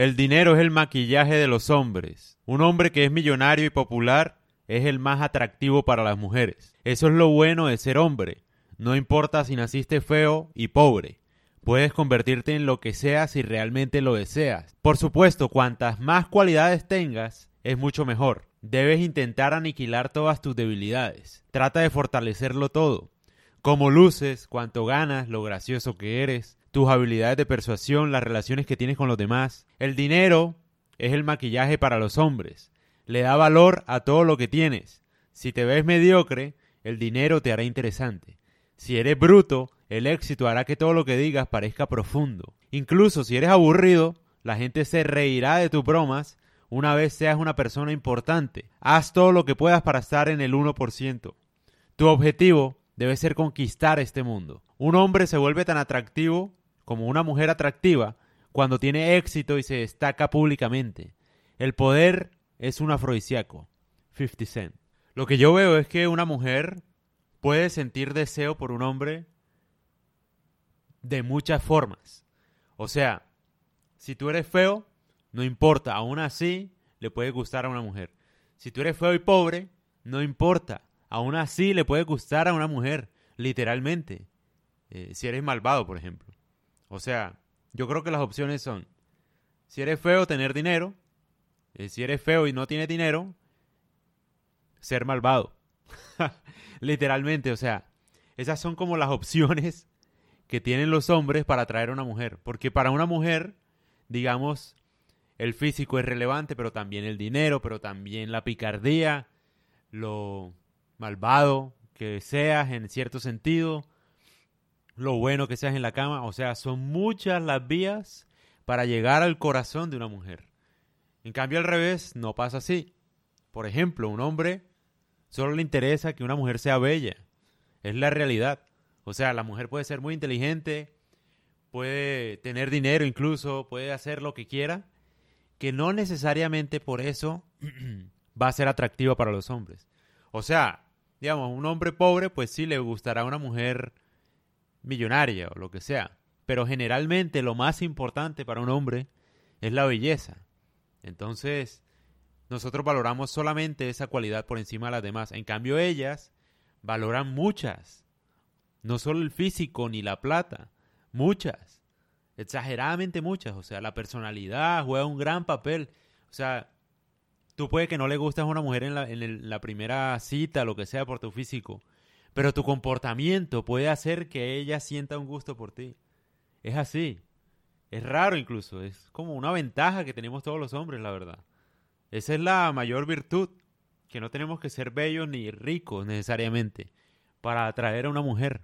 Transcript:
El dinero es el maquillaje de los hombres. Un hombre que es millonario y popular es el más atractivo para las mujeres. Eso es lo bueno de ser hombre. No importa si naciste feo y pobre. Puedes convertirte en lo que seas si realmente lo deseas. Por supuesto, cuantas más cualidades tengas, es mucho mejor. Debes intentar aniquilar todas tus debilidades. Trata de fortalecerlo todo. Cómo luces, cuánto ganas, lo gracioso que eres, tus habilidades de persuasión, las relaciones que tienes con los demás. El dinero es el maquillaje para los hombres. Le da valor a todo lo que tienes. Si te ves mediocre, el dinero te hará interesante. Si eres bruto, el éxito hará que todo lo que digas parezca profundo. Incluso si eres aburrido, la gente se reirá de tus bromas una vez seas una persona importante. Haz todo lo que puedas para estar en el 1%. Tu objetivo debe ser conquistar este mundo. Un hombre se vuelve tan atractivo como una mujer atractiva cuando tiene éxito y se destaca públicamente. El poder es un afrodisíaco. 50 Cent. Lo que yo veo es que una mujer puede sentir deseo por un hombre de muchas formas. O sea, si tú eres feo, no importa, aún así le puede gustar a una mujer. Si tú eres feo y pobre, no importa, aún así le puede gustar a una mujer, literalmente. Eh, si eres malvado, por ejemplo. O sea, yo creo que las opciones son, si eres feo, tener dinero. Eh, si eres feo y no tienes dinero, ser malvado. literalmente, o sea, esas son como las opciones que tienen los hombres para atraer a una mujer. Porque para una mujer, digamos, el físico es relevante, pero también el dinero, pero también la picardía, lo malvado que seas en cierto sentido, lo bueno que seas en la cama. O sea, son muchas las vías para llegar al corazón de una mujer. En cambio, al revés, no pasa así. Por ejemplo, un hombre solo le interesa que una mujer sea bella. Es la realidad. O sea, la mujer puede ser muy inteligente, puede tener dinero incluso, puede hacer lo que quiera, que no necesariamente por eso va a ser atractiva para los hombres. O sea, digamos, un hombre pobre, pues sí le gustará una mujer millonaria o lo que sea. Pero generalmente lo más importante para un hombre es la belleza. Entonces, nosotros valoramos solamente esa cualidad por encima de las demás. En cambio, ellas valoran muchas no solo el físico ni la plata, muchas, exageradamente muchas. O sea, la personalidad juega un gran papel. O sea, tú puede que no le gustes a una mujer en la, en la primera cita, lo que sea, por tu físico, pero tu comportamiento puede hacer que ella sienta un gusto por ti. Es así. Es raro incluso. Es como una ventaja que tenemos todos los hombres, la verdad. Esa es la mayor virtud. Que no tenemos que ser bellos ni ricos necesariamente para atraer a una mujer.